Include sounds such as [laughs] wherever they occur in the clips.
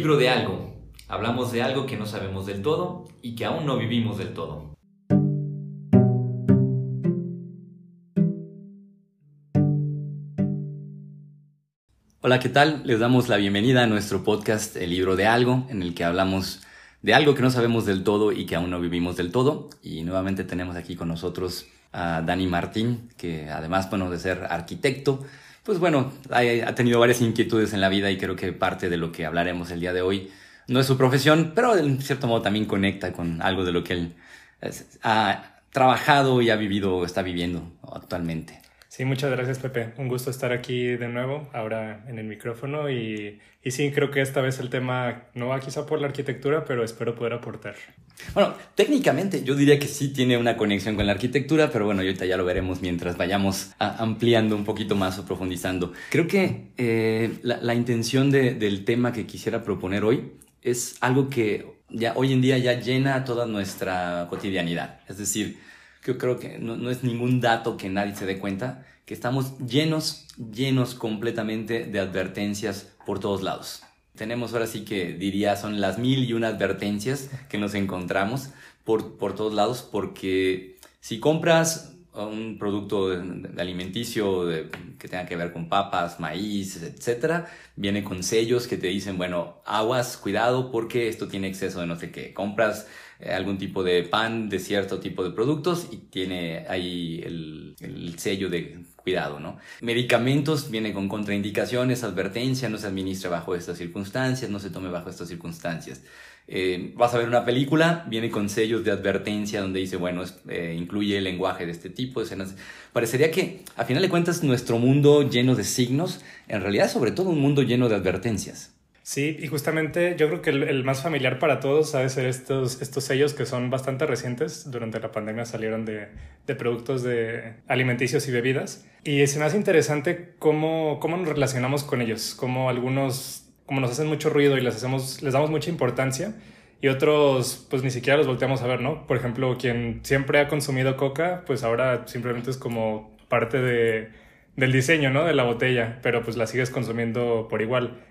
libro de algo. Hablamos de algo que no sabemos del todo y que aún no vivimos del todo. Hola, ¿qué tal? Les damos la bienvenida a nuestro podcast El libro de algo, en el que hablamos de algo que no sabemos del todo y que aún no vivimos del todo. Y nuevamente tenemos aquí con nosotros a Dani Martín, que además, bueno, de ser arquitecto, pues bueno, ha, tenido varias inquietudes en la vida y creo que parte de lo que hablaremos el día de hoy no es su profesión, pero en cierto modo también conecta con algo de lo que él ha trabajado y ha vivido o está viviendo actualmente. Sí, muchas gracias Pepe. Un gusto estar aquí de nuevo, ahora en el micrófono y, y, sí, creo que esta vez el tema no va quizá por la arquitectura, pero espero poder aportar. Bueno, técnicamente yo diría que sí tiene una conexión con la arquitectura, pero bueno, ahorita ya lo veremos mientras vayamos ampliando un poquito más o profundizando. Creo que eh, la, la, intención de, del tema que quisiera proponer hoy es algo que ya hoy en día ya llena toda nuestra cotidianidad. Es decir, yo creo que no, no, es ningún dato que nadie se dé cuenta, que estamos llenos, llenos completamente de advertencias por todos lados. Tenemos ahora sí que diría son las mil y una advertencias que nos encontramos por, por todos lados, porque si compras un producto alimenticio que tenga que ver con papas, maíz, etcétera, viene con sellos que te dicen, bueno, aguas, cuidado porque esto tiene exceso de no sé qué. Compras algún tipo de pan de cierto tipo de productos y tiene ahí el, el sello de cuidado, ¿no? Medicamentos viene con contraindicaciones, advertencia, no se administra bajo estas circunstancias, no se tome bajo estas circunstancias. Eh, vas a ver una película, viene con sellos de advertencia donde dice, bueno, eh, incluye el lenguaje de este tipo, escenas. Parecería que, a final de cuentas, nuestro mundo lleno de signos, en realidad sobre todo un mundo lleno de advertencias. Sí, y justamente yo creo que el, más familiar para todos ha de ser estos, estos sellos que son bastante recientes. Durante la pandemia salieron de, de productos de alimenticios y bebidas. Y me hace interesante cómo, cómo nos relacionamos con ellos, cómo algunos como nos hacen mucho ruido y les, hacemos, les damos mucha importancia y otros pues ni siquiera los volteamos a ver, ¿no? Por ejemplo, quien siempre ha consumido coca, pues ahora simplemente es como parte de, del diseño, ¿no? De la botella, pero pues la sigues consumiendo por igual.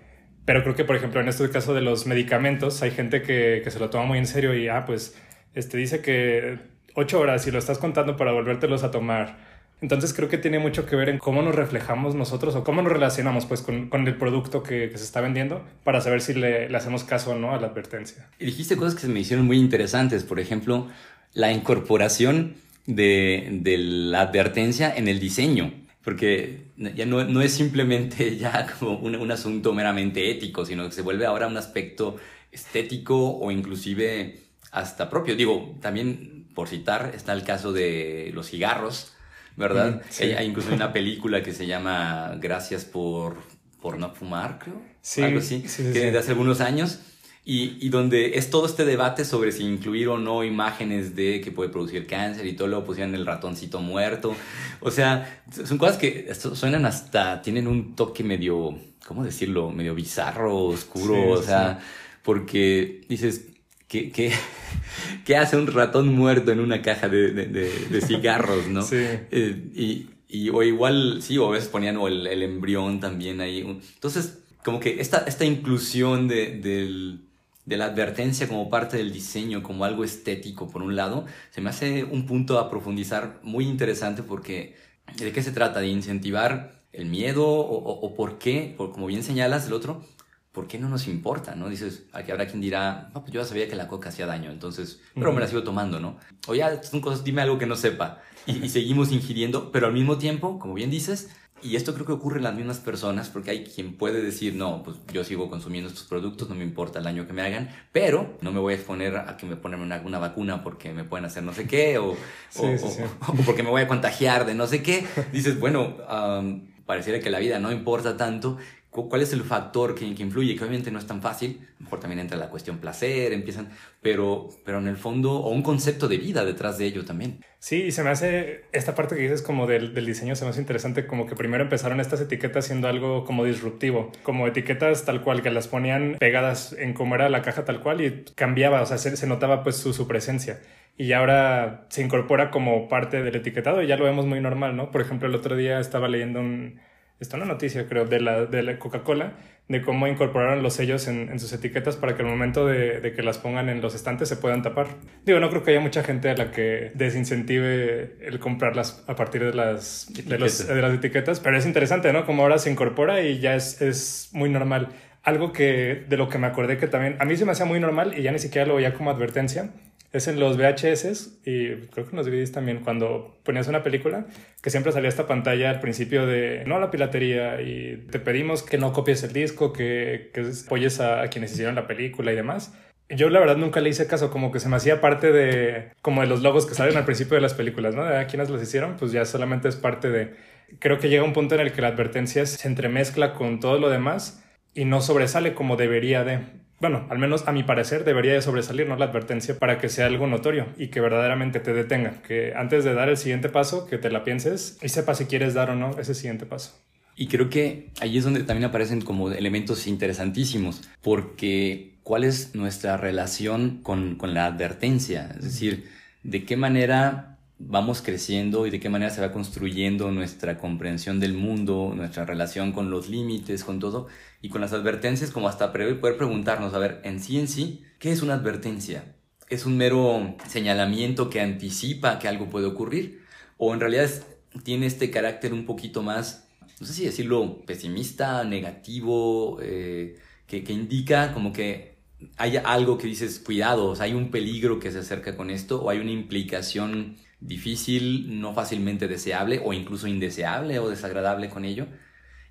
Pero creo que, por ejemplo, en este caso de los medicamentos, hay gente que, que se lo toma muy en serio y, ah, pues, este dice que ocho horas y lo estás contando para volvértelos a tomar. Entonces creo que tiene mucho que ver en cómo nos reflejamos nosotros o cómo nos relacionamos pues con, con el producto que, que, se está vendiendo para saber si le, le, hacemos caso o no a la advertencia. Y dijiste cosas que se me hicieron muy interesantes, por ejemplo, la incorporación de, de la advertencia en el diseño, porque ya no, no es simplemente [laughs] ya como un, un asunto meramente ético, sino que se vuelve ahora un aspecto estético o inclusive hasta propio. Digo, también por citar, está el caso de los cigarros, ¿verdad? Hay, incluso una película que se llama Gracias por, por no fumar, creo. Sí, Algo así, que de hace algunos años. Y, y, donde es todo este debate sobre si incluir o no imágenes de que puede producir cáncer y todo lo pusieron el ratoncito muerto. O sea, son cosas que suenan hasta, tienen un toque medio, ¿cómo decirlo? Medio bizarro, oscuro, o sea, porque dices, ¿Qué, qué, [laughs] qué, hace un ratón muerto en una caja de, de, de, cigarros, no? [laughs] Sí. Eh, y, y, o igual, sí, o a veces ponían o el, el embrión también ahí. Entonces, como que esta, esta inclusión de, del, de la advertencia como parte del diseño, como algo estético, por un lado, se me hace un punto a profundizar muy interesante porque ¿de qué se trata? ¿De incentivar el miedo o, o, o por qué? Por, como bien señalas, el otro, ¿por qué no nos importa? ¿no? Dices, aquí habrá quien dirá, pues yo ya sabía que la coca hacía daño, entonces, pero me la sigo tomando, ¿no? O ya son cosas, dime algo que no sepa. Y, seguimos ingiriendo, pero al mismo tiempo, como bien dices, y esto creo que ocurre en las mismas personas, porque hay quien puede decir, no, pues yo sigo consumiendo estos productos, no me importa el daño que me hagan, pero no me voy a exponer a que me ponen una, una vacuna porque me pueden hacer no sé qué, o, [laughs] o, [laughs] o, porque me voy a contagiar de no sé qué. Dices, bueno, um, pareciera que la vida no importa tanto cuál es el factor que, que, influye, que obviamente no es tan fácil, a lo mejor también entra la cuestión placer, empiezan, pero, pero en el fondo, o un concepto de vida detrás de ello también. Sí, y se me hace, esta parte que dices como del, del diseño se me hace interesante, como que primero empezaron estas etiquetas siendo algo como disruptivo, como etiquetas tal cual, que las ponían pegadas en cómo era la caja tal cual y cambiaba, o sea, se, se notaba pues su, su presencia y ahora se incorpora como parte del etiquetado y ya lo vemos muy normal, ¿no? Por ejemplo, el otro día estaba leyendo un, está una noticia, creo, de la, de la Coca-Cola, de cómo incorporaron los sellos en, sus etiquetas para que al momento de, que las pongan en los estantes se puedan tapar. Digo, no creo que haya mucha gente a la que desincentive el comprarlas a partir de las, de, de las etiquetas, pero es interesante, ¿no? Como ahora se incorpora y ya es, es muy normal. Algo que de lo que me acordé que también a mí se me hacía muy normal y ya ni siquiera lo veía como advertencia es en los VHS y creo que en los DVDs también, cuando ponías una película, que siempre salía esta pantalla al principio de no a la piratería y te pedimos que no copies el disco, que, que apoyes a, quienes hicieron la película y demás. Yo la verdad nunca le hice caso, como que se me hacía parte de, como de los logos que salen al principio de las películas, ¿no? De a quienes los hicieron, pues ya solamente es parte de... Creo que llega un punto en el que la advertencia se entremezcla con todo lo demás y no sobresale como debería de bueno, al menos a mi parecer debería de sobresalir ¿no? la advertencia para que sea algo notorio y que verdaderamente te detenga, que antes de dar el siguiente paso, que te la pienses y sepas si quieres dar o no ese siguiente paso. Y creo que ahí es donde también aparecen como elementos interesantísimos, porque ¿cuál es nuestra relación con, con la advertencia? Es decir, ¿de qué manera vamos creciendo y de qué manera se va construyendo nuestra comprensión del mundo, nuestra relación con los límites, con todo, y con las advertencias, como hasta poder preguntarnos, a ver, en sí en sí, ¿qué es una advertencia? ¿Es un mero señalamiento que anticipa que algo puede ocurrir? ¿O en realidad tiene este carácter un poquito más, no sé si decirlo, pesimista, negativo, eh, que, que indica como que hay algo que dices, cuidado, hay un peligro que se acerca con esto, o hay una implicación difícil, no fácilmente deseable o incluso indeseable o desagradable con ello,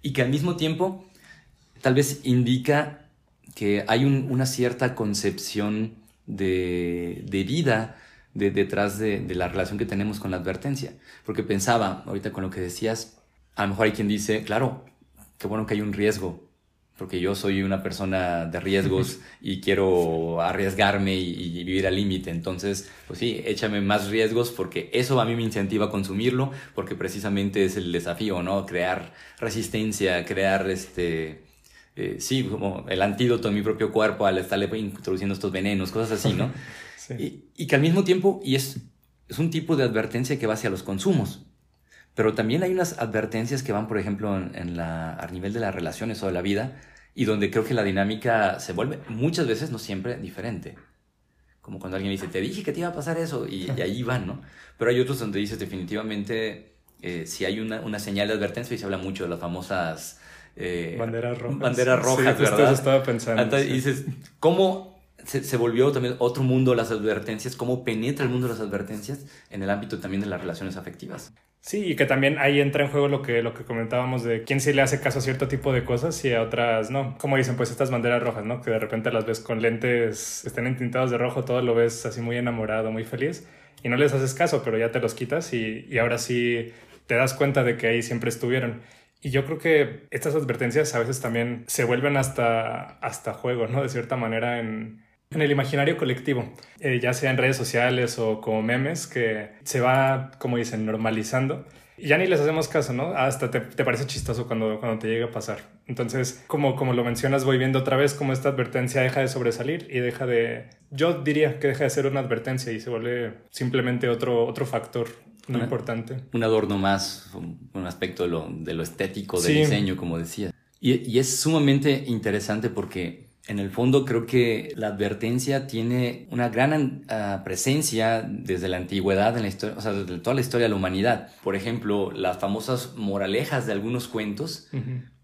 y que al mismo tiempo tal vez indica que hay una cierta concepción de, vida detrás de, de, la relación que tenemos con la advertencia. Porque pensaba, ahorita con lo que decías, a lo mejor hay quien dice, claro, qué bueno que hay un riesgo, porque yo soy una persona de riesgos [laughs] y quiero arriesgarme y, vivir al límite. Entonces, pues sí, échame más riesgos porque eso a mí me incentiva a consumirlo, porque precisamente es el desafío, ¿no? Crear resistencia, crear este... Eh, sí, como el antídoto en mi propio cuerpo al estarle introduciendo estos venenos, cosas así, ¿no? [laughs] Y, y, que al mismo tiempo, y es, es un tipo de advertencia que va hacia los consumos, pero también hay unas advertencias que van, por ejemplo, en, la, a nivel de las relaciones o de la vida, y donde creo que la dinámica se vuelve muchas veces, no siempre, diferente. Como cuando alguien dice, te dije que te iba a pasar eso, y, ahí van, ¿no? Pero hay otros donde dices definitivamente, eh, si hay una, una, señal de advertencia, y se habla mucho de las famosas... Eh, banderas rojas. Banderas rojas, sí, ¿verdad? estaba pensando. Y dices, ¿cómo se, se, volvió también otro mundo las advertencias? ¿Cómo penetra el mundo de las advertencias en el ámbito también de las relaciones afectivas? Sí, y que también ahí entra en juego lo que, lo que comentábamos de quién sí le hace caso a cierto tipo de cosas y a otras no. Como dicen, pues estas banderas rojas, ¿no? Que de repente las ves con lentes, están entintados de rojo, todo lo ves así muy enamorado, muy feliz, y no les haces caso, pero ya te los quitas y, y ahora sí te das cuenta de que ahí siempre estuvieron. Y yo creo que estas advertencias a veces también se vuelven hasta, hasta juego, ¿no? De cierta manera en, en el imaginario colectivo, eh, ya sea en redes sociales o como memes, que se va, como dicen, normalizando. Y ya ni les hacemos caso, ¿no? Hasta te, te, parece chistoso cuando, cuando te llega a pasar. Entonces, como, como lo mencionas, voy viendo otra vez cómo esta advertencia deja de sobresalir y deja de... Yo diría que deja de ser una advertencia y se vuelve simplemente otro, otro factor muy importante. Un adorno más, un aspecto de lo, de lo estético, del diseño, como decía. Y, y es sumamente interesante porque en el fondo creo que la advertencia tiene una gran ah, presencia desde la antigüedad en la historia, o sea, desde toda la historia de la humanidad. Por ejemplo, las famosas moralejas de algunos cuentos,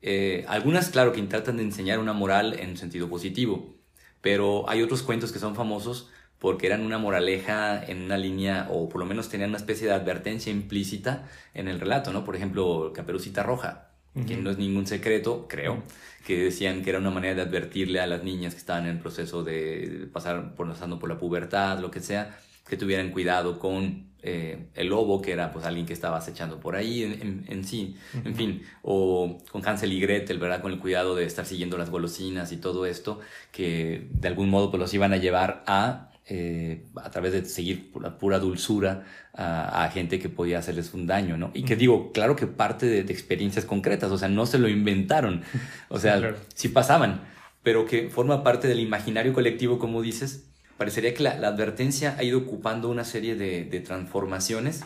eh, algunas claro que tratan de enseñar una moral en sentido positivo, pero hay otros cuentos que son famosos porque eran una moraleja en una línea, o por lo menos tenían una especie de advertencia implícita en el relato, ¿no? Por ejemplo, Caperucita Roja que no es ningún secreto, creo, que decían que era una manera de advertirle a las niñas que estaban en el proceso de pasar por, pasando por la pubertad, lo que sea, que tuvieran cuidado con eh, el lobo, que era pues alguien que estaba acechando por ahí en, sí, en fin, o con Hansel y Gretel, ¿verdad? Con el cuidado de estar siguiendo las golosinas y todo esto, que de algún modo pues los iban a llevar a eh, a través de seguir la pura dulzura a, gente que podía hacerles un daño, ¿no? Y que digo, claro que parte de, experiencias concretas, o sea, no se lo inventaron, [laughs] o sea, sí, pasaban, pero que forma parte del imaginario colectivo, como dices, parecería que la, advertencia ha ido ocupando una serie de, de transformaciones,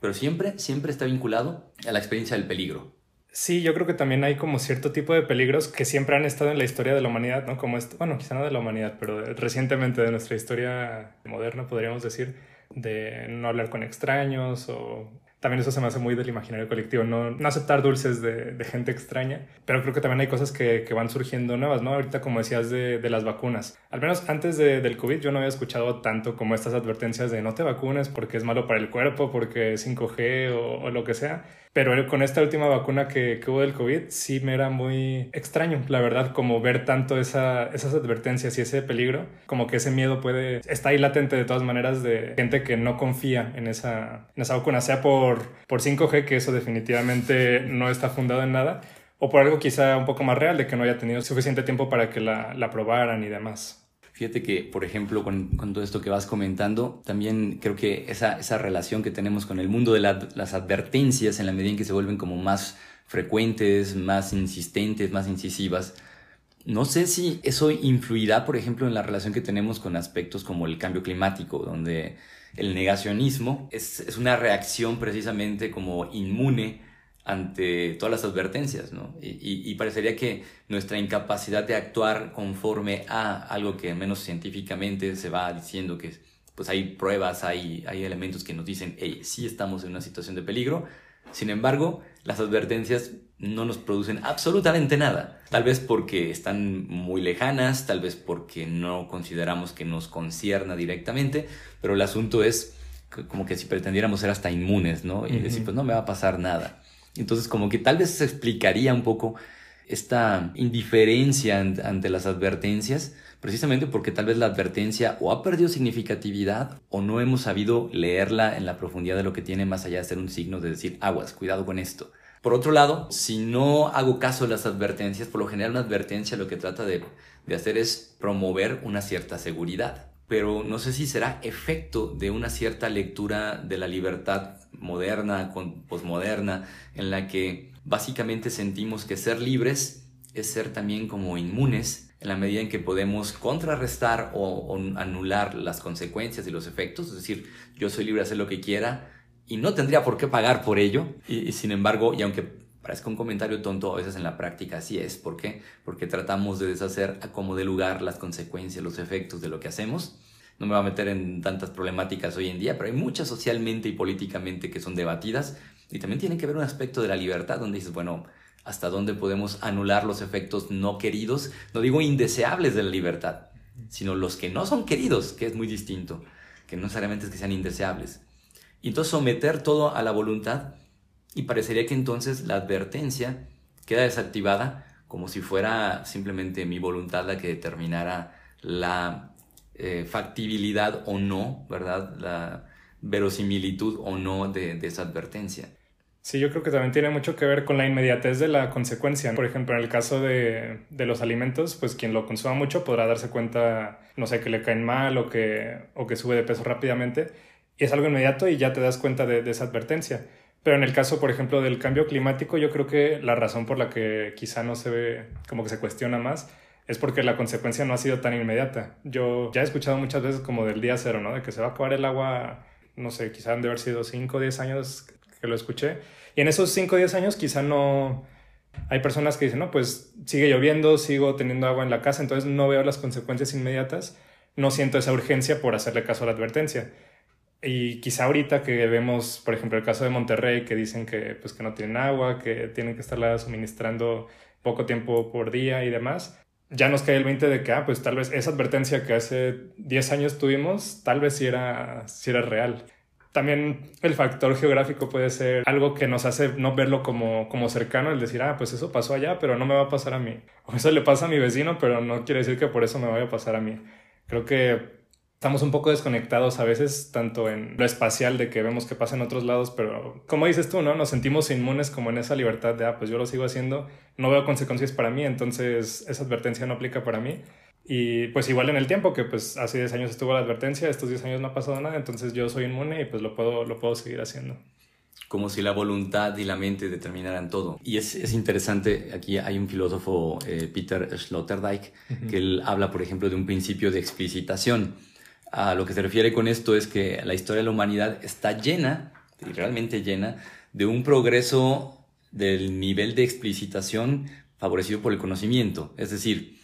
pero siempre, siempre está vinculado a la experiencia del peligro. Sí, yo creo que también hay como cierto tipo de peligros que siempre han estado en la historia de la humanidad, ¿no? Como esto, bueno, quizá no de la humanidad, pero recientemente de nuestra historia moderna, podríamos decir, de no hablar con extraños o también eso se me hace muy del imaginario colectivo, no, no aceptar dulces de, de, gente extraña, pero creo que también hay cosas que, que van surgiendo nuevas, ¿no? Ahorita como decías de, de las vacunas, al menos antes del COVID yo no había escuchado tanto como estas advertencias de no te vacunes porque es malo para el cuerpo, porque es 5G o, o lo que sea, pero con esta última vacuna que, que, hubo del COVID, sí me era muy extraño, la verdad, como ver tanto esa, esas advertencias y ese peligro, como que ese miedo puede, está ahí latente de todas maneras de gente que no confía en esa, en esa vacuna, sea por, por 5G, que eso definitivamente no está fundado en nada, o por algo quizá un poco más real, de que no haya tenido suficiente tiempo para que la, la probaran y demás. Fíjate que, por ejemplo, con, con, todo esto que vas comentando, también creo que esa, esa relación que tenemos con el mundo de la, las advertencias, en la medida en que se vuelven como más frecuentes, más insistentes, más incisivas, no sé si eso influirá, por ejemplo, en la relación que tenemos con aspectos como el cambio climático, donde el negacionismo es, es una reacción precisamente como inmune ante todas las advertencias, ¿no? Y, parecería que nuestra incapacidad de actuar conforme a algo que menos científicamente se va diciendo que pues hay pruebas, hay, hay elementos que nos dicen, hey, sí estamos en una situación de peligro, sin embargo, las advertencias no nos producen absolutamente nada. Tal vez porque están muy lejanas, tal vez porque no consideramos que nos concierna directamente, pero el asunto es como que si pretendiéramos ser hasta inmunes, ¿no? Y decir, pues no me va a pasar nada. Entonces, como que tal vez se explicaría un poco esta indiferencia ante las advertencias, precisamente porque tal vez la advertencia o ha perdido significatividad o no hemos sabido leerla en la profundidad de lo que tiene más allá de ser un signo de decir, aguas, cuidado con esto. Por otro lado, si no hago caso de las advertencias, por lo general una advertencia lo que trata de, de hacer es promover una cierta seguridad pero no sé si será efecto de una cierta lectura de la libertad moderna, posmoderna, en la que básicamente sentimos que ser libres es ser también como inmunes en la medida en que podemos contrarrestar o, anular las consecuencias y los efectos, es decir, yo soy libre de hacer lo que quiera y no tendría por qué pagar por ello, y, sin embargo, y aunque parezca un comentario tonto, a veces en la práctica así es, ¿por qué? Porque tratamos de deshacer a como de lugar las consecuencias, los efectos de lo que hacemos, no me va a meter en tantas problemáticas hoy en día, pero hay muchas socialmente y políticamente que son debatidas y también tiene que ver un aspecto de la libertad donde dices, bueno, hasta dónde podemos anular los efectos no queridos, no digo indeseables de la libertad, sino los que no son queridos, que es muy distinto, que no necesariamente es que sean indeseables. Y entonces someter todo a la voluntad y parecería que entonces la advertencia queda desactivada como si fuera simplemente mi voluntad la que determinara la eh, factibilidad o no, ¿verdad? La verosimilitud o no de, esa advertencia. Sí, yo creo que también tiene mucho que ver con la inmediatez de la consecuencia. Por ejemplo, en el caso de, los alimentos, pues quien lo consuma mucho podrá darse cuenta, no sé, que le caen mal o que, o que sube de peso rápidamente. Y es algo inmediato y ya te das cuenta de, de esa advertencia. Pero en el caso, por ejemplo, del cambio climático, yo creo que la razón por la que quizá no se ve, como que se cuestiona más, es porque la consecuencia no ha sido tan inmediata. Yo ya he escuchado muchas veces como del día cero, ¿no? De que se va a acabar el agua, no sé, quizá han de haber sido 5 o 10 años que lo escuché. Y en esos 5 o 10 años quizá no... Hay personas que dicen, no, pues sigue lloviendo, sigo teniendo agua en la casa, entonces no veo las consecuencias inmediatas, no siento esa urgencia por hacerle caso a la advertencia. Y quizá ahorita que vemos, por ejemplo, el caso de Monterrey, que dicen que, pues, que no tienen agua, que tienen que estarla suministrando poco tiempo por día y demás, ya nos cae el 20 de que, ah, pues tal vez esa advertencia que hace 10 años tuvimos, tal vez sí era, sí era real. También el factor geográfico puede ser algo que nos hace no verlo como, como cercano, el decir, ah, pues eso pasó allá, pero no me va a pasar a mí. O eso le pasa a mi vecino, pero no quiere decir que por eso me vaya a pasar a mí. Creo que estamos un poco desconectados a veces, tanto en lo espacial de que vemos que pasa en otros lados, pero como dices tú, ¿no? Nos sentimos inmunes como en esa libertad de, ah, pues yo lo sigo haciendo, no veo consecuencias para mí, entonces esa advertencia no aplica para mí. Y pues igual en el tiempo, que pues hace 10 años estuvo la advertencia, estos 10 años no ha pasado nada, entonces yo soy inmune y pues lo puedo, lo puedo seguir haciendo como si la voluntad y la mente determinaran todo. Y es, es interesante, aquí hay un filósofo, eh, Peter Sloterdijk, que él habla, por ejemplo, de un principio de explicitación a lo que se refiere con esto es que la historia de la humanidad está llena, y realmente llena, de un progreso del nivel de explicitación favorecido por el conocimiento. Es decir,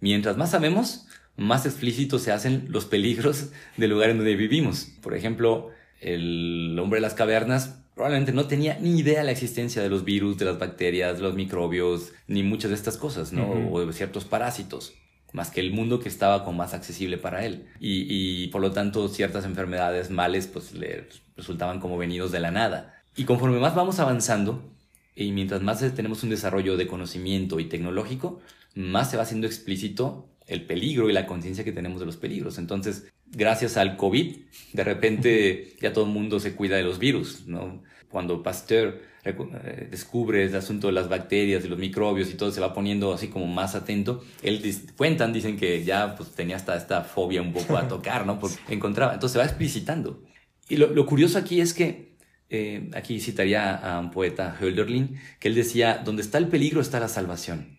mientras más sabemos, más explícitos se hacen los peligros del lugar en donde vivimos. Por ejemplo, el hombre de las cavernas probablemente no tenía ni idea de la existencia de los virus, de las bacterias, de los microbios, ni muchas de estas cosas, ¿no? O de ciertos parásitos, más que el mundo que estaba como más accesible para él. Y, y por lo tanto, ciertas enfermedades, males, pues le resultaban como venidos de la nada. Y conforme más vamos avanzando, y mientras más tenemos un desarrollo de conocimiento y tecnológico, más se va haciendo explícito el peligro y la conciencia que tenemos de los peligros. Entonces, gracias al COVID, de repente ya todo el mundo se cuida de los virus, ¿no? Cuando Pasteur eh, descubre el asunto de las bacterias, y los microbios y todo, se va poniendo así como más atento. Él cuentan, dicen que ya pues, tenía hasta esta fobia un poco a tocar, ¿no? Porque encontraba, entonces se va explicitando. Y lo, curioso aquí es que, eh, aquí citaría a un poeta, Hölderlin, que él decía, donde está el peligro está la salvación.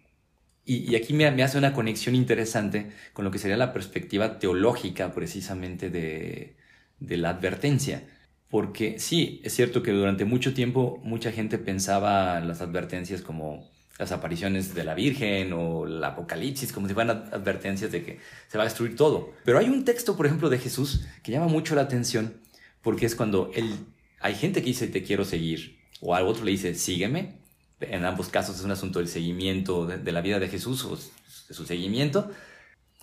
Y, aquí me, hace una conexión interesante con lo que sería la perspectiva teológica precisamente de, la advertencia. Porque sí, es cierto que durante mucho tiempo mucha gente pensaba las advertencias como las apariciones de la Virgen o el Apocalipsis, como si fueran advertencias de que se va a destruir todo. Pero hay un texto, por ejemplo, de Jesús que llama mucho la atención porque es cuando él, hay gente que dice te quiero seguir o al otro le dice sígueme en ambos casos es un asunto del seguimiento de, la vida de Jesús o de su seguimiento,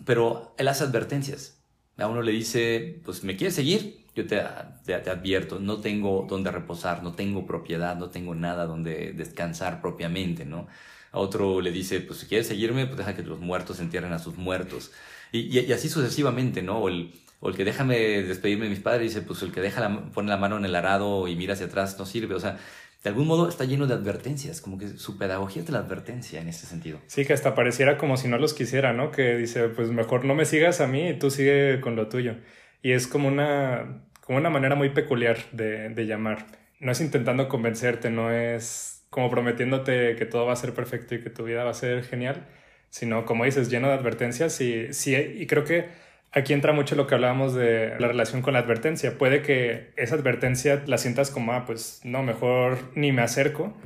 pero él hace advertencias. A uno le dice, pues me quieres seguir, yo te, te, advierto, no tengo donde reposar, no tengo propiedad, no tengo nada donde descansar propiamente, ¿no? A otro le dice, pues si quieres seguirme, pues deja que los muertos entierren a sus muertos. Y, así sucesivamente, ¿no? O el, el, que déjame despedirme de mis padres dice, pues el que deja la, pone la mano en el arado y mira hacia atrás no sirve. O sea, de algún modo está lleno de advertencias, como que su pedagogía es de la advertencia en este sentido. Sí, que hasta pareciera como si no los quisiera, ¿no? Que dice, pues mejor no me sigas a mí y tú sigue con lo tuyo. Y es como una, como una manera muy peculiar de, de llamar. No es intentando convencerte, no es como prometiéndote que todo va a ser perfecto y que tu vida va a ser genial, sino como dices, lleno de advertencias y, sí, y creo que Aquí entra mucho lo que hablábamos de la relación con la advertencia. Puede que esa advertencia la sientas como, ah, pues no, mejor ni me acerco.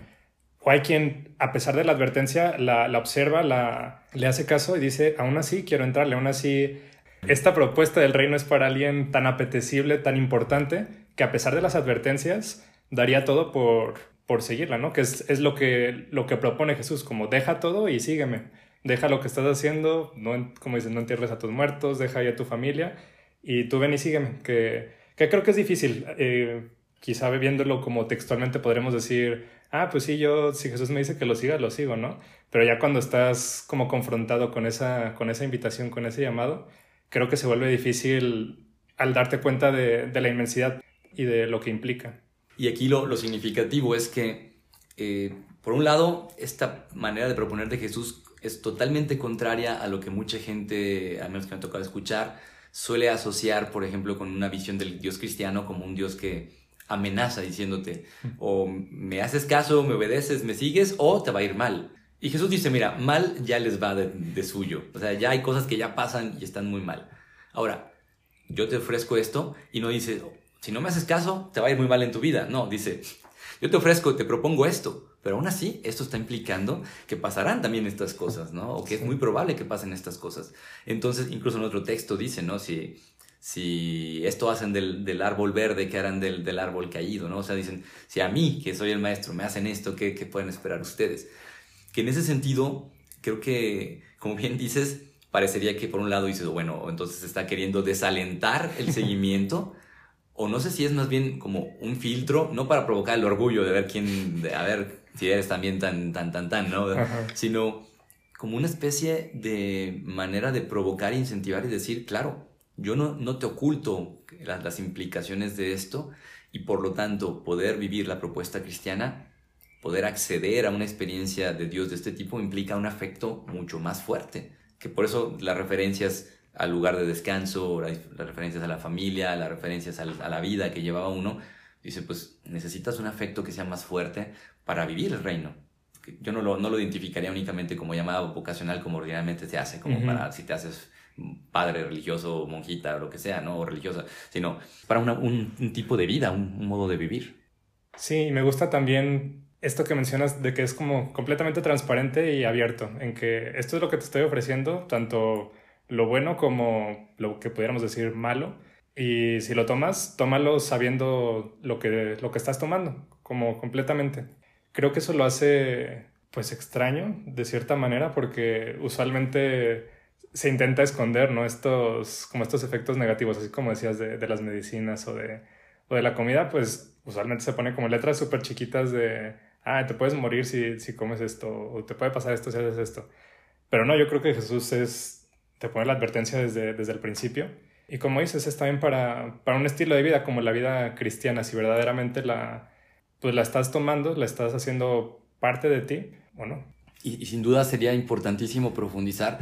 O hay quien, a pesar de la advertencia, la, observa, la, le hace caso y dice, aún así quiero entrarle, aún así esta propuesta del reino es para alguien tan apetecible, tan importante, que a pesar de las advertencias, daría todo por, por seguirla, ¿no? Que es, es, lo, que, lo que propone Jesús, como deja todo y sígueme deja lo que estás haciendo, no, como dices, no entierres a tus muertos, deja ahí a tu familia y tú ven y sígueme, que, que creo que es difícil. Eh, quizá viéndolo como textualmente podremos decir, ah, pues sí, yo, si Jesús me dice que lo siga, lo sigo, ¿no? Pero ya cuando estás como confrontado con esa, con esa invitación, con ese llamado, creo que se vuelve difícil al darte cuenta de, de la inmensidad y de lo que implica. Y aquí lo, lo significativo es que, eh, por un lado, esta manera de proponer de Jesús es totalmente contraria a lo que mucha gente, al menos que me ha tocado escuchar, suele asociar, por ejemplo, con una visión del Dios cristiano como un Dios que amenaza diciéndote, [laughs] o me haces caso, me obedeces, me sigues, o te va a ir mal. Y Jesús dice, mira, mal ya les va de, suyo. O sea, ya hay cosas que ya pasan y están muy mal. Ahora, yo te ofrezco esto y no dice, si no me haces caso, te va a ir muy mal en tu vida. No, dice, yo te ofrezco, te propongo esto. Pero aún así, esto está implicando que pasarán también estas cosas, ¿no? O que es muy probable que pasen estas cosas. Entonces, incluso en otro texto dice, ¿no? Si, si esto hacen del, árbol verde, ¿qué harán del, árbol caído, ¿no? O sea, dicen, si a mí, que soy el maestro, me hacen esto, ¿qué, qué pueden esperar ustedes? Que en ese sentido, creo que, como bien dices, parecería que por un lado dices, bueno, entonces está queriendo desalentar el [laughs] seguimiento o no sé si es más bien como un filtro, no para provocar el orgullo de ver quién, de, a ver si eres también tan, tan, tan, tan, ¿no? Sino como una especie de manera de provocar, incentivar y decir, claro, yo no, no te oculto las, las implicaciones de esto y por lo tanto poder vivir la propuesta cristiana, poder acceder a una experiencia de Dios de este tipo implica un afecto mucho más fuerte, que por eso las referencias al lugar de descanso, las, referencias a la familia, las referencias a la vida que llevaba uno, dice, pues necesitas un afecto que sea más fuerte para vivir el reino. Yo no lo, no lo identificaría únicamente como llamado vocacional, como ordinariamente se hace, como para si te haces padre religioso, monjita o lo que sea, ¿no? O religiosa, sino para un, un, tipo de vida, un, un modo de vivir. Sí, me gusta también esto que mencionas de que es como completamente transparente y abierto, en que esto es lo que te estoy ofreciendo, tanto lo bueno como lo que pudiéramos decir malo. Y si lo tomas, tómalo sabiendo lo que, lo que estás tomando, como completamente. Creo que eso lo hace pues extraño de cierta manera porque usualmente se intenta esconder, ¿no? Estos, como estos efectos negativos, así como decías de, de las medicinas o de, o de la comida, pues usualmente se pone como letras súper chiquitas de, ah, te puedes morir si, si comes esto, o te puede pasar esto si haces esto. Pero no, yo creo que Jesús es, te pone la advertencia desde, desde el principio. Y como dices, está bien para, para un estilo de vida como la vida cristiana, si verdaderamente la, pues la estás tomando, la estás haciendo parte de ti o no. Y, sin duda sería importantísimo profundizar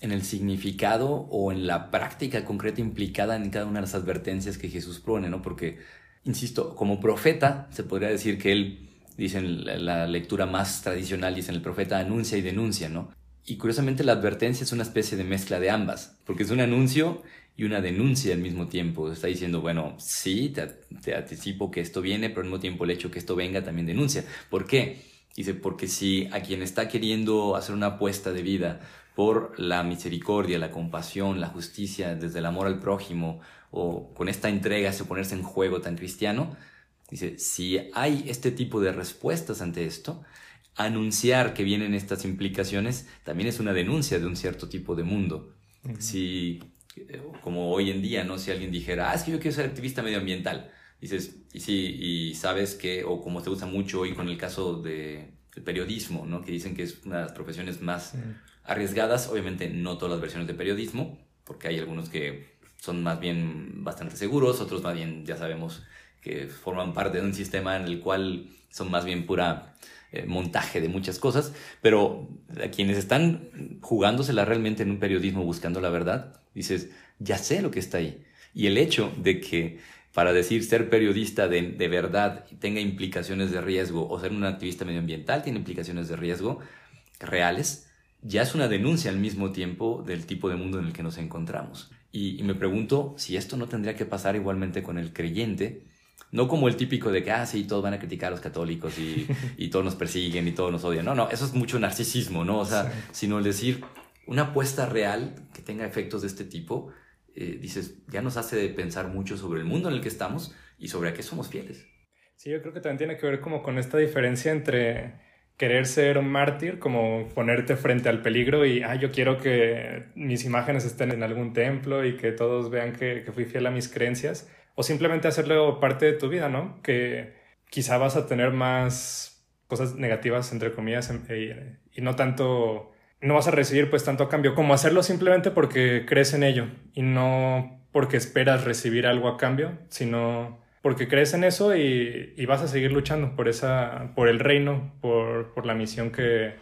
en el significado o en la práctica concreta implicada en cada una de las advertencias que Jesús pone, ¿no? Porque, insisto, como profeta, se podría decir que él, dicen la, la lectura más tradicional, dicen el profeta anuncia y denuncia, ¿no? Y curiosamente la advertencia es una especie de mezcla de ambas, porque es un anuncio y una denuncia al mismo tiempo. Está diciendo, bueno, sí, te, te anticipo que esto viene, pero al mismo tiempo el hecho que esto venga también denuncia. ¿Por qué? Dice, porque si a quien está queriendo hacer una apuesta de vida por la misericordia, la compasión, la justicia, desde el amor al prójimo, o con esta entrega, ese ponerse en juego tan cristiano, dice, si hay este tipo de respuestas ante esto, anunciar que vienen estas implicaciones también es una denuncia de un cierto tipo de mundo. Uh -huh. Si, como hoy en día, ¿no? Si alguien dijera, ah, es que yo quiero ser activista medioambiental, dices, y sí, y sabes que, o como se usa mucho hoy con el caso de el periodismo, ¿no? Que dicen que es una de las profesiones más... Uh -huh arriesgadas, obviamente no todas las versiones de periodismo, porque hay algunos que son más bien bastante seguros, otros más bien ya sabemos que forman parte de un sistema en el cual son más bien pura eh, montaje de muchas cosas, pero a quienes están jugándosela realmente en un periodismo buscando la verdad, dices, ya sé lo que está ahí. Y el hecho de que para decir ser periodista de, de verdad tenga implicaciones de riesgo o ser un activista medioambiental tiene implicaciones de riesgo reales, ya es una denuncia al mismo tiempo del tipo de mundo en el que nos encontramos. Y, y, me pregunto si esto no tendría que pasar igualmente con el creyente, no como el típico de que, ah, sí, todos van a criticar a los católicos y, [laughs] y todos nos persiguen y todos nos odian. No, no, eso es mucho narcisismo, ¿no? O sea, sí. sino el decir, una apuesta real que tenga efectos de este tipo, eh, dices, ya nos hace pensar mucho sobre el mundo en el que estamos y sobre a qué somos fieles. Sí, yo creo que también tiene que ver como con esta diferencia entre querer ser un mártir, como ponerte frente al peligro y, ah, yo quiero que mis imágenes estén en algún templo y que todos vean que, que, fui fiel a mis creencias, o simplemente hacerlo parte de tu vida, ¿no? Que quizá vas a tener más cosas negativas, entre comillas, y, y no tanto, no vas a recibir pues tanto cambio, como hacerlo simplemente porque crees en ello y no porque esperas recibir algo a cambio, sino porque crees en eso y, vas a seguir luchando por, esa, por el reino, por, la misión que,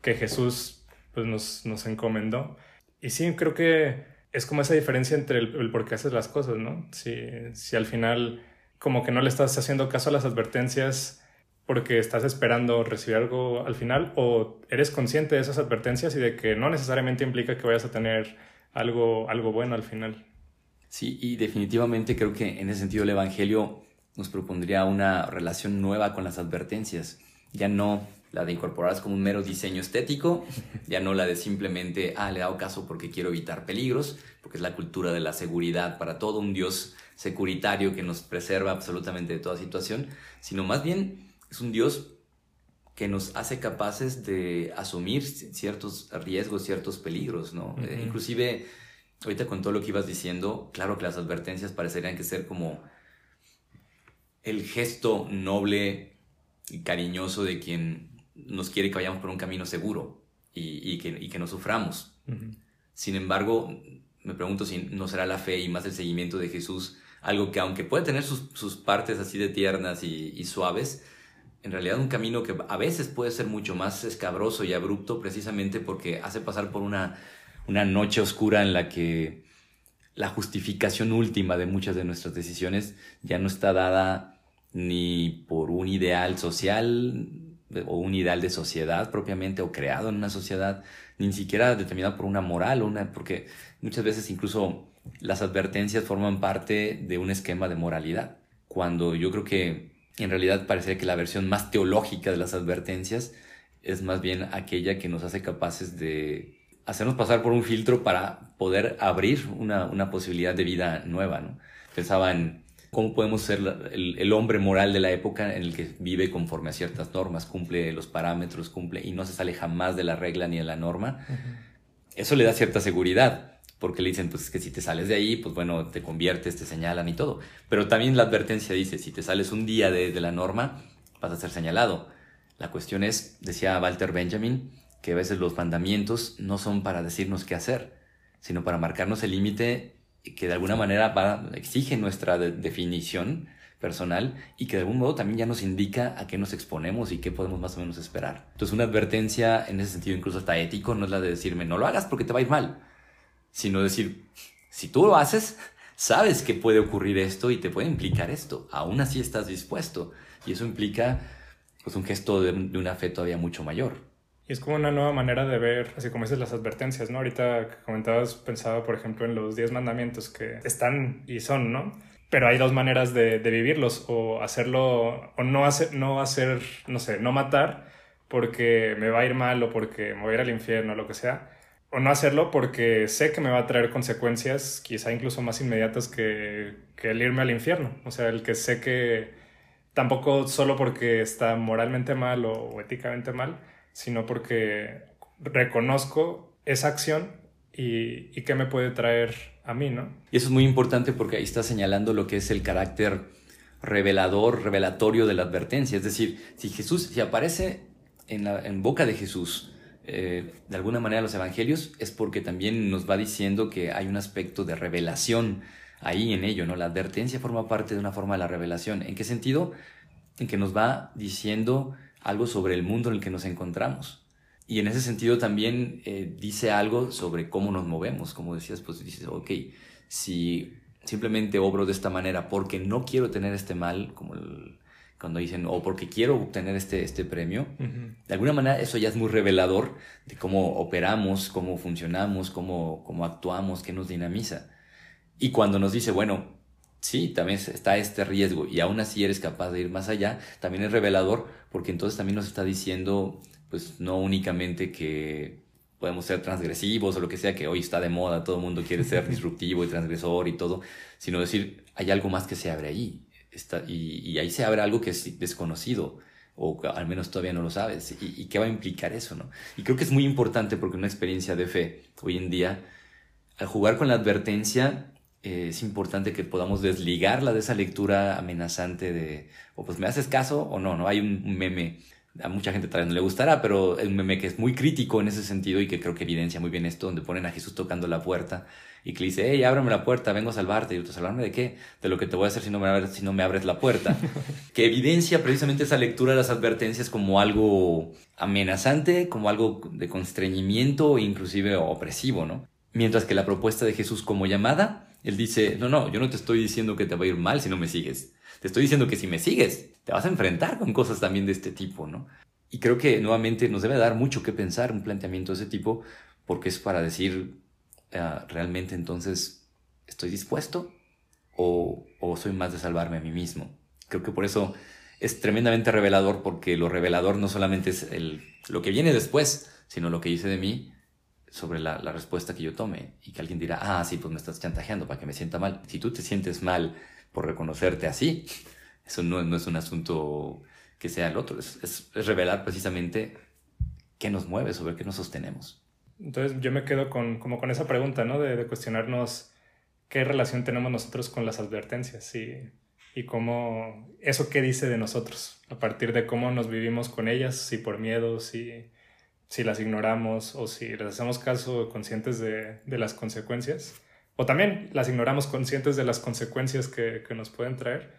que Jesús pues, nos, nos, encomendó. Y sí, creo que es como esa diferencia entre el, por qué haces las cosas, ¿no? Si, si al final como que no le estás haciendo caso a las advertencias porque estás esperando recibir algo al final o eres consciente de esas advertencias y de que no necesariamente implica que vayas a tener algo, algo bueno al final. Sí, y definitivamente creo que en ese sentido el Evangelio nos propondría una relación nueva con las advertencias. Ya no la de incorporarlas como un mero diseño estético, ya no la de simplemente, ah, le he dado caso porque quiero evitar peligros, porque es la cultura de la seguridad para todo, un Dios securitario que nos preserva absolutamente de toda situación, sino más bien es un Dios que nos hace capaces de asumir ciertos riesgos, ciertos peligros, ¿no? Uh -huh. eh, inclusive ahorita con todo lo que ibas diciendo, claro que las advertencias parecerían que ser como el gesto noble y cariñoso de quien nos quiere que vayamos por un camino seguro y, y, que, y que, no suframos. Uh -huh. Sin embargo, me pregunto si no será la fe y más el seguimiento de Jesús algo que aunque puede tener sus, sus partes así de tiernas y, y suaves, en realidad un camino que a veces puede ser mucho más escabroso y abrupto precisamente porque hace pasar por una una noche oscura en la que la justificación última de muchas de nuestras decisiones ya no está dada ni por un ideal social o un ideal de sociedad propiamente o creado en una sociedad, ni siquiera determinado por una moral, una, porque muchas veces incluso las advertencias forman parte de un esquema de moralidad, cuando yo creo que en realidad parece que la versión más teológica de las advertencias es más bien aquella que nos hace capaces de hacernos pasar por un filtro para poder abrir una, una posibilidad de vida nueva. ¿no? Pensaba en cómo podemos ser el, el, hombre moral de la época en el que vive conforme a ciertas normas, cumple los parámetros, cumple y no se sale jamás de la regla ni de la norma. Eso le da cierta seguridad porque le dicen, pues es que si te sales de ahí, pues bueno, te conviertes, te señalan y todo. Pero también la advertencia dice, si te sales un día de, de la norma, vas a ser señalado. La cuestión es, decía Walter Benjamin, que a veces los mandamientos no son para decirnos qué hacer, sino para marcarnos el límite que de alguna manera exige nuestra definición personal y que de algún modo también ya nos indica a qué nos exponemos y qué podemos más o menos esperar. Entonces una advertencia en ese sentido incluso hasta ético no es la de decirme no lo hagas porque te va a ir mal, sino decir si tú lo haces, sabes que puede ocurrir esto y te puede implicar esto, aún así estás dispuesto y eso implica pues un gesto de, de una fe todavía mucho mayor. Y es como una nueva manera de ver, así como dices, las advertencias, ¿no? Ahorita que comentabas, pensaba, por ejemplo, en los diez mandamientos que están y son, ¿no? Pero hay dos maneras de, de vivirlos, o hacerlo, o no hacer, no hacer, no sé, no matar porque me va a ir mal o porque me voy a ir al infierno o lo que sea, o no hacerlo porque sé que me va a traer consecuencias quizá incluso más inmediatas que, que el irme al infierno. O sea, el que sé que tampoco solo porque está moralmente mal o, éticamente mal, sino porque reconozco esa acción y, qué me puede traer a mí, ¿no? Y eso es muy importante porque ahí está señalando lo que es el carácter revelador, revelatorio de la advertencia. Es decir, si Jesús, si aparece en boca de Jesús, eh, de alguna manera los evangelios, es porque también nos va diciendo que hay un aspecto de revelación ahí en ello, ¿no? La advertencia forma parte de una forma de la revelación. ¿En qué sentido? En que nos va diciendo algo sobre el mundo en el que nos encontramos. Y en ese sentido también eh, dice algo sobre cómo nos movemos. Como decías, pues dices, ok, si simplemente obro de esta manera porque no quiero tener este mal, como cuando dicen, o porque quiero obtener este, este premio, uh -huh. de alguna manera eso ya es muy revelador de cómo operamos, cómo funcionamos, cómo, cómo actuamos, qué nos dinamiza. Y cuando nos dice, bueno, sí, también está este riesgo y aún así eres capaz de ir más allá, también es revelador porque entonces también nos está diciendo, pues no únicamente que podemos ser transgresivos o lo que sea, que hoy está de moda, todo el mundo quiere ser [laughs] disruptivo y transgresor y todo, sino decir, hay algo más que se abre ahí, está, y, y ahí se abre algo que es desconocido o al menos todavía no lo sabes, y, y qué va a implicar eso, ¿no? Y creo que es muy importante porque una experiencia de fe hoy en día, al jugar con la advertencia, eh, es importante que podamos desligarla de esa lectura amenazante de, o pues me haces caso o no, ¿no? Hay un, meme, a mucha gente tal vez no le gustará, pero es un meme que es muy crítico en ese sentido y que creo que evidencia muy bien esto, donde ponen a Jesús tocando la puerta y que le dice, hey, ábrame la puerta, vengo a salvarte. Y tú, ¿salvarme de qué? De lo que te voy a hacer si no me abres, si no me abres la puerta. [laughs] que evidencia precisamente esa lectura de las advertencias como algo amenazante, como algo de constreñimiento inclusive opresivo, ¿no? Mientras que la propuesta de Jesús como llamada él dice, no, no, yo no te estoy diciendo que te va a ir mal si no me sigues. Te estoy diciendo que si me sigues, te vas a enfrentar con cosas también de este tipo, ¿no? Y creo que nuevamente nos debe dar mucho que pensar un planteamiento de ese tipo, porque es para decir, uh, realmente entonces, ¿estoy dispuesto? O, o soy más de salvarme a mí mismo? Creo que por eso es tremendamente revelador, porque lo revelador no solamente es el, lo que viene después, sino lo que hice de mí sobre la, la, respuesta que yo tome y que alguien dirá, ah, sí, pues me estás chantajeando para que me sienta mal. Si tú te sientes mal por reconocerte así, eso no, no es un asunto que sea el otro, es, es, es, revelar precisamente qué nos mueve, sobre qué nos sostenemos. Entonces yo me quedo con, como con esa pregunta, ¿no? De, de cuestionarnos qué relación tenemos nosotros con las advertencias y, y cómo, eso qué dice de nosotros, a partir de cómo nos vivimos con ellas, si por miedo, si si las ignoramos o si les hacemos caso conscientes de, de, las consecuencias, o también las ignoramos conscientes de las consecuencias que, que nos pueden traer,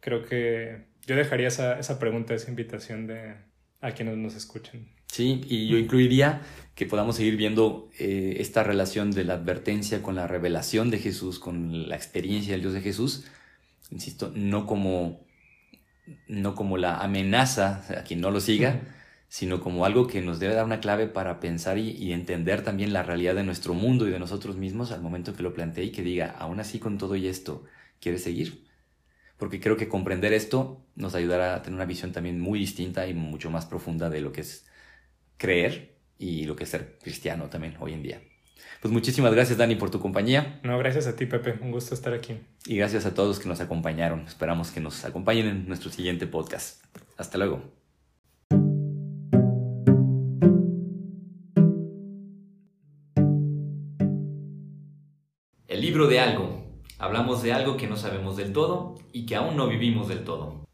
creo que yo dejaría esa, esa, pregunta, esa invitación de a quienes nos escuchen. Sí, y yo incluiría que podamos seguir viendo eh, esta relación de la advertencia con la revelación de Jesús, con la experiencia del Dios de Jesús, insisto, no como, no como la amenaza a quien no lo siga, sino como algo que nos debe dar una clave para pensar y, y, entender también la realidad de nuestro mundo y de nosotros mismos al momento que lo plantee y que diga, aún así con todo y esto, ¿quieres seguir? porque creo que comprender esto nos ayudará a tener una visión también muy distinta y mucho más profunda de lo que es creer y lo que es ser cristiano también hoy en día. Pues muchísimas gracias Dani por tu compañía. No, gracias a ti Pepe, un gusto estar aquí. Y gracias a todos que nos acompañaron. Esperamos que nos acompañen en nuestro siguiente podcast. Hasta luego. Libro de algo. Hablamos de algo que no sabemos del todo y que aún no vivimos del todo.